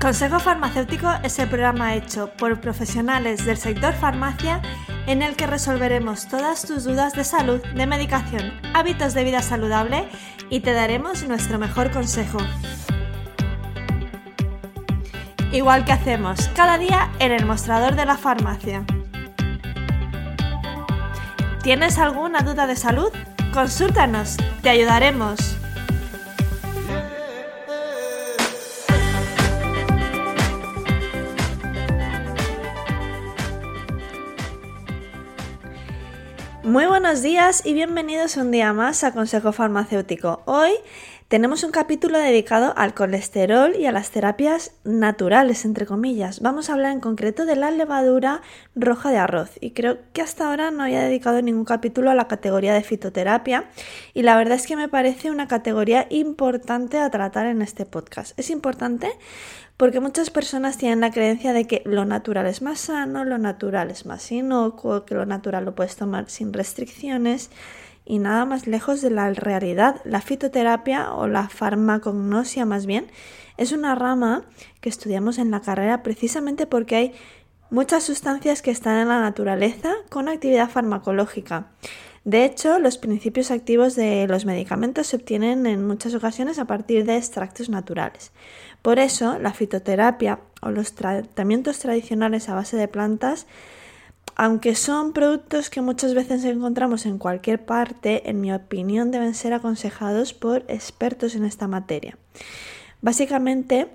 Consejo Farmacéutico es el programa hecho por profesionales del sector farmacia en el que resolveremos todas tus dudas de salud, de medicación, hábitos de vida saludable y te daremos nuestro mejor consejo. Igual que hacemos cada día en el mostrador de la farmacia. ¿Tienes alguna duda de salud? Consúltanos, te ayudaremos. Buenos días y bienvenidos un día más a Consejo Farmacéutico. Hoy tenemos un capítulo dedicado al colesterol y a las terapias naturales, entre comillas. Vamos a hablar en concreto de la levadura roja de arroz y creo que hasta ahora no había dedicado ningún capítulo a la categoría de fitoterapia y la verdad es que me parece una categoría importante a tratar en este podcast. Es importante porque muchas personas tienen la creencia de que lo natural es más sano, lo natural es más inocuo, que lo natural lo puedes tomar sin restricciones y nada más lejos de la realidad. La fitoterapia o la farmacognosia más bien es una rama que estudiamos en la carrera precisamente porque hay muchas sustancias que están en la naturaleza con actividad farmacológica. De hecho, los principios activos de los medicamentos se obtienen en muchas ocasiones a partir de extractos naturales. Por eso, la fitoterapia o los tratamientos tradicionales a base de plantas, aunque son productos que muchas veces encontramos en cualquier parte, en mi opinión deben ser aconsejados por expertos en esta materia. Básicamente,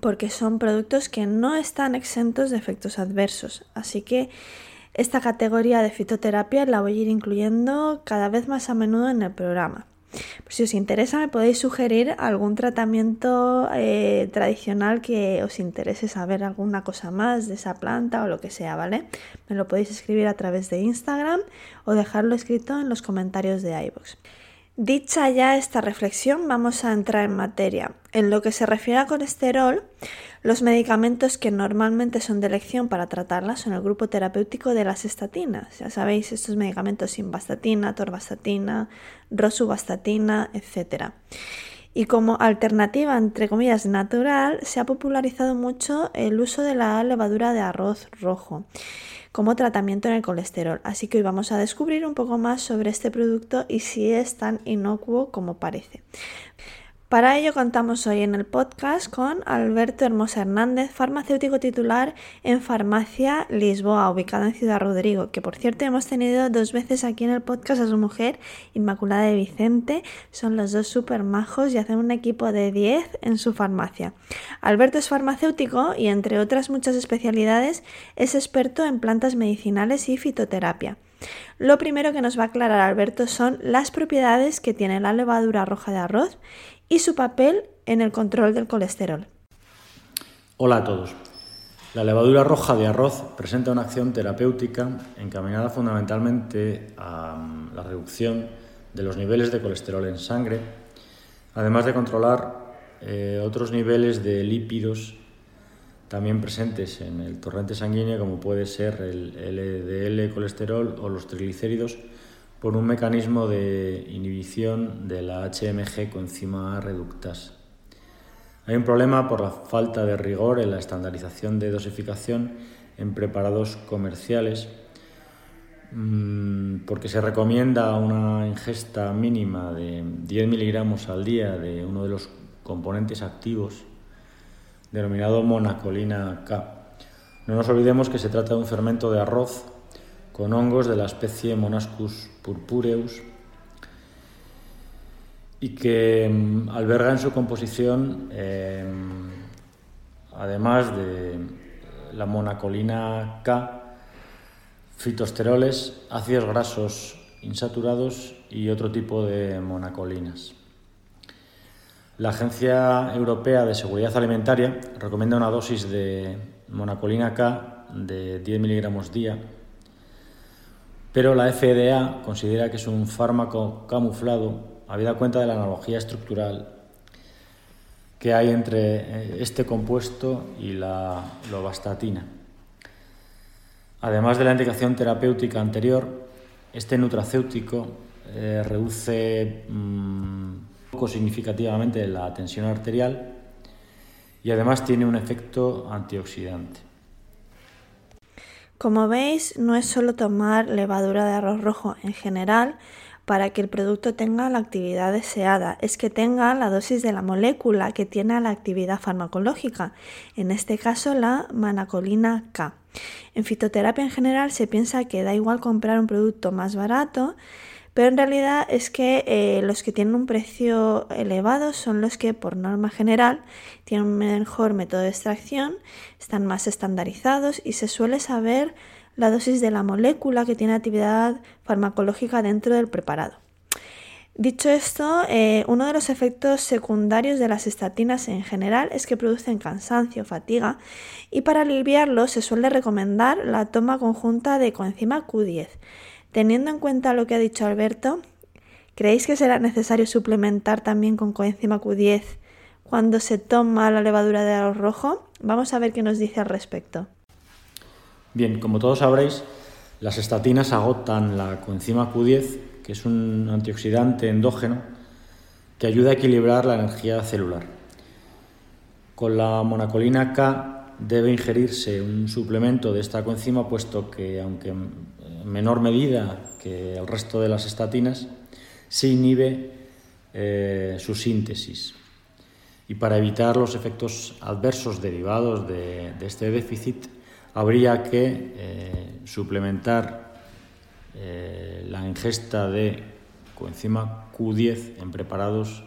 porque son productos que no están exentos de efectos adversos. Así que esta categoría de fitoterapia la voy a ir incluyendo cada vez más a menudo en el programa. Pues si os interesa, me podéis sugerir algún tratamiento eh, tradicional que os interese saber alguna cosa más de esa planta o lo que sea, ¿vale? Me lo podéis escribir a través de Instagram o dejarlo escrito en los comentarios de iVoox. Dicha ya esta reflexión, vamos a entrar en materia. En lo que se refiere a colesterol, los medicamentos que normalmente son de elección para tratarla son el grupo terapéutico de las estatinas. Ya sabéis, estos medicamentos simvastatina, torvastatina, rosuvastatina, etc. Y como alternativa, entre comillas, natural, se ha popularizado mucho el uso de la levadura de arroz rojo como tratamiento en el colesterol. Así que hoy vamos a descubrir un poco más sobre este producto y si es tan inocuo como parece. Para ello contamos hoy en el podcast con Alberto Hermosa Hernández, farmacéutico titular en Farmacia Lisboa, ubicada en Ciudad Rodrigo, que por cierto hemos tenido dos veces aquí en el podcast a su mujer, Inmaculada de Vicente. Son los dos súper majos y hacen un equipo de 10 en su farmacia. Alberto es farmacéutico y entre otras muchas especialidades es experto en plantas medicinales y fitoterapia. Lo primero que nos va a aclarar Alberto son las propiedades que tiene la levadura roja de arroz y su papel en el control del colesterol. Hola a todos. La levadura roja de arroz presenta una acción terapéutica encaminada fundamentalmente a mm, la reducción de los niveles de colesterol en sangre, además de controlar eh, otros niveles de lípidos también presentes en el torrente sanguíneo, como puede ser el LDL colesterol o los triglicéridos, por un mecanismo de inhibición de la HMG coenzima reductasa. Hay un problema por la falta de rigor en la estandarización de dosificación en preparados comerciales, mm, porque se recomienda una ingesta mínima de 10 miligramos al día de uno de los componentes activos, denominado monacolina K. No nos olvidemos que se trata de un fermento de arroz con hongos de la especie Monascus purpureus y que mm, alberga en su composición, em, además de la monacolina K, fitosteroles, ácidos grasos insaturados y otro tipo de monacolinas. La Agencia Europea de Seguridad Alimentaria recomienda una dosis de monacolina K de 10 miligramos día, pero la FDA considera que es un fármaco camuflado, habida cuenta de la analogía estructural que hay entre eh, este compuesto y la lovastatina. Además de la indicación terapéutica anterior, este nutracéutico eh, reduce mm, significativamente la tensión arterial y además tiene un efecto antioxidante. Como veis, no es solo tomar levadura de arroz rojo en general para que el producto tenga la actividad deseada, es que tenga la dosis de la molécula que tiene la actividad farmacológica, en este caso la manacolina K. En fitoterapia en general se piensa que da igual comprar un producto más barato, pero en realidad es que eh, los que tienen un precio elevado son los que por norma general tienen un mejor método de extracción, están más estandarizados y se suele saber la dosis de la molécula que tiene actividad farmacológica dentro del preparado. Dicho esto, eh, uno de los efectos secundarios de las estatinas en general es que producen cansancio, fatiga y para aliviarlo se suele recomendar la toma conjunta de coenzima Q10. Teniendo en cuenta lo que ha dicho Alberto, ¿creéis que será necesario suplementar también con coenzima Q10 cuando se toma la levadura de arroz rojo? Vamos a ver qué nos dice al respecto. Bien, como todos sabréis, las estatinas agotan la coenzima Q10, que es un antioxidante endógeno que ayuda a equilibrar la energía celular. Con la monacolina K debe ingerirse un suplemento de esta coenzima, puesto que, aunque en menor medida que el resto de las estatinas, se inhibe eh, su síntesis. Y para evitar los efectos adversos derivados de este déficit, habría que eh, suplementar eh, la ingesta de coenzima Q10 en preparados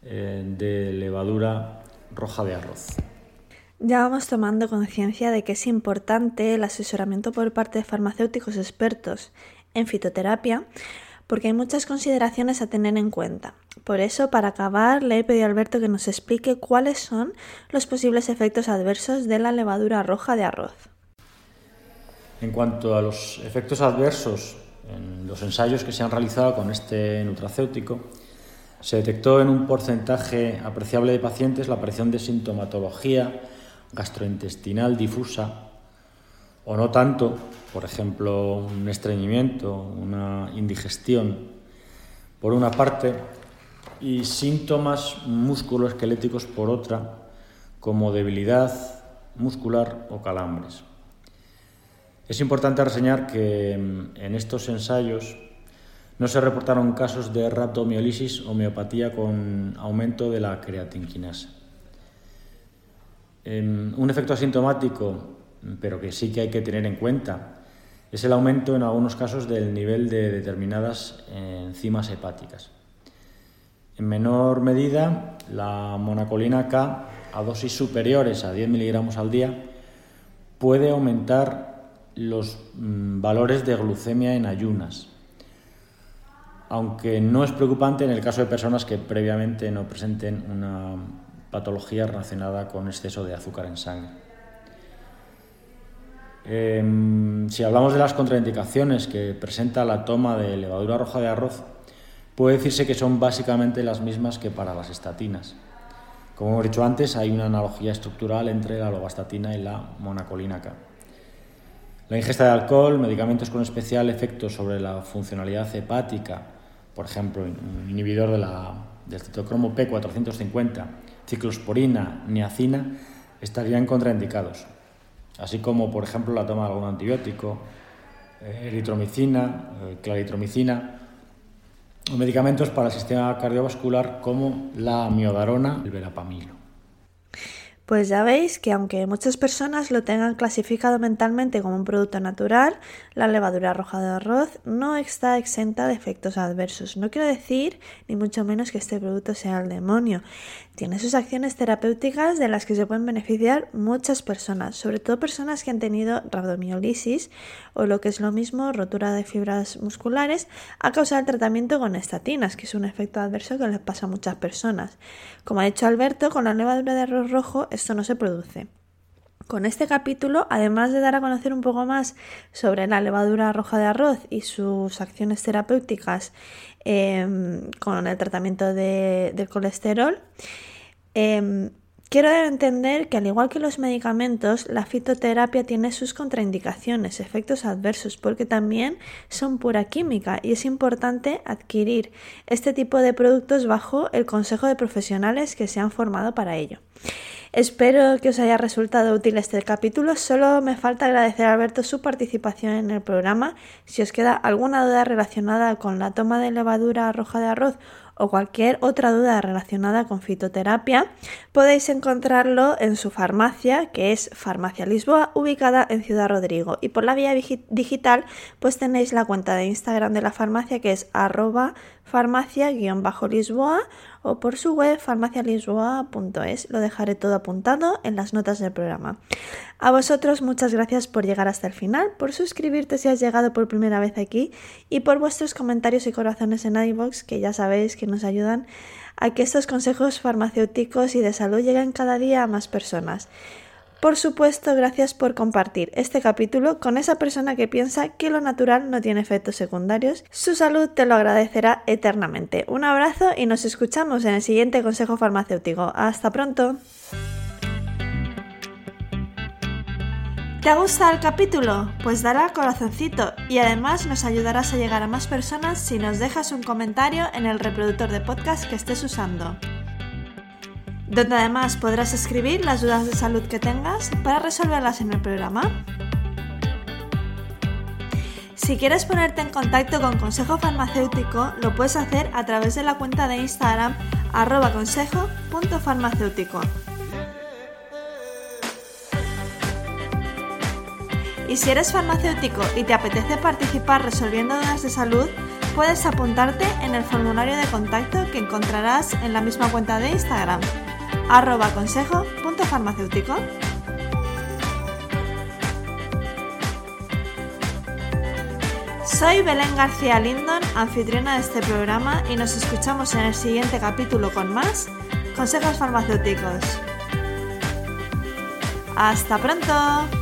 de levadura roja de arroz. Ya vamos tomando conciencia de que es importante el asesoramiento por parte de farmacéuticos expertos en fitoterapia porque hay muchas consideraciones a tener en cuenta. Por eso, para acabar, le he pedido a Alberto que nos explique cuáles son los posibles efectos adversos de la levadura roja de arroz. En cuanto a los efectos adversos en los ensayos que se han realizado con este nutracéutico, se detectó en un porcentaje apreciable de pacientes la aparición de sintomatología gastrointestinal difusa o no tanto, por ejemplo, un estreñimiento, una indigestión, por una parte, y síntomas musculoesqueléticos por otra, como debilidad muscular o calambres. Es importante reseñar que mm, en estos ensayos no se reportaron casos de rhabdomiolisis o miopatía con aumento de la creatinquinasa. Em, un efecto asintomático, pero que sí que hay que tener en cuenta, es el aumento en algunos casos del nivel de determinadas enzimas hepáticas. En menor medida, la monacolina K a dosis superiores a 10 miligramos al día puede aumentar los mm, valores de glucemia en ayunas, aunque no es preocupante en el caso de personas que previamente no presenten una patología relacionada con exceso de azúcar en sangre. Em, si hablamos de las contraindicaciones que presenta la toma de levadura roja de arroz, puede decirse que son básicamente las mismas que para las estatinas. Como hemos dicho antes, hay una analogía estructural entre la lovastatina y la monacolina K. La ingesta de alcohol, medicamentos con especial efecto sobre la funcionalidad hepática, por ejemplo, un inhibidor de la, del citocromo P450, ciclosporina, niacina, estarían contraindicados, así como, por ejemplo, la toma de algún antibiótico, eh, eritromicina, eh, claritromicina, o medicamentos para el sistema cardiovascular como la amiodarona el verapamilo. Pues ya veis que aunque muchas personas lo tengan clasificado mentalmente como un producto natural, la levadura roja de arroz no está exenta de efectos adversos. No quiero decir ni mucho menos que este producto sea el demonio. Tiene sus acciones terapéuticas de las que se pueden beneficiar muchas personas, sobre todo personas que han tenido rabdomiolisis o lo que es lo mismo, rotura de fibras musculares a causa del tratamiento con estatinas, que es un efecto adverso que les pasa a muchas personas. Como ha dicho Alberto, con la levadura de arroz rojo esto no se produce. Con este capítulo, además de dar a conocer un poco más sobre la levadura roja de arroz y sus acciones terapéuticas em, con el tratamiento del colesterol, em, Quiero entender que al igual que los medicamentos, la fitoterapia tiene sus contraindicaciones, efectos adversos, porque también son pura química y es importante adquirir este tipo de productos bajo el consejo de profesionales que se han formado para ello. Espero que os haya resultado útil este capítulo. Solo me falta agradecer a Alberto su participación en el programa. Si os queda alguna duda relacionada con la toma de levadura roja de arroz o cualquier otra duda relacionada con fitoterapia, podéis encontrarlo en su farmacia, que es Farmacia Lisboa, ubicada en Ciudad Rodrigo. Y por la vía digital, pues tenéis la cuenta de Instagram de la farmacia, que es arroba farmacia-lisboa o por su web farmacialisboa.es. Lo dejaré todo apuntado en las notas del programa. A vosotros muchas gracias por llegar hasta el final, por suscribirte si has llegado por primera vez aquí y por vuestros comentarios y corazones en iVoox que ya sabéis que nos ayudan a que estos consejos farmacéuticos y de salud lleguen cada día a más personas. Por supuesto, gracias por compartir este capítulo con esa persona que piensa que lo natural no tiene efectos secundarios. Su salud te lo agradecerá eternamente. Un abrazo y nos escuchamos en el siguiente consejo farmacéutico. Hasta pronto. ¿Te ha gustado el capítulo? Pues dale al corazoncito y además nos ayudarás a llegar a más personas si nos dejas un comentario en el reproductor de podcast que estés usando donde además podrás escribir las dudas de salud que tengas para resolverlas en el programa. Si quieres ponerte en contacto con Consejo Farmacéutico, lo puedes hacer a través de la cuenta de Instagram arroba consejo.farmacéutico. Y si eres farmacéutico y te apetece participar resolviendo dudas de salud, puedes apuntarte en el formulario de contacto que encontrarás en la misma cuenta de Instagram arroba consejo.farmacéutico. Soy Belén García Lindon, anfitriona de este programa y nos escuchamos en el siguiente capítulo con más consejos farmacéuticos. ¡Hasta pronto!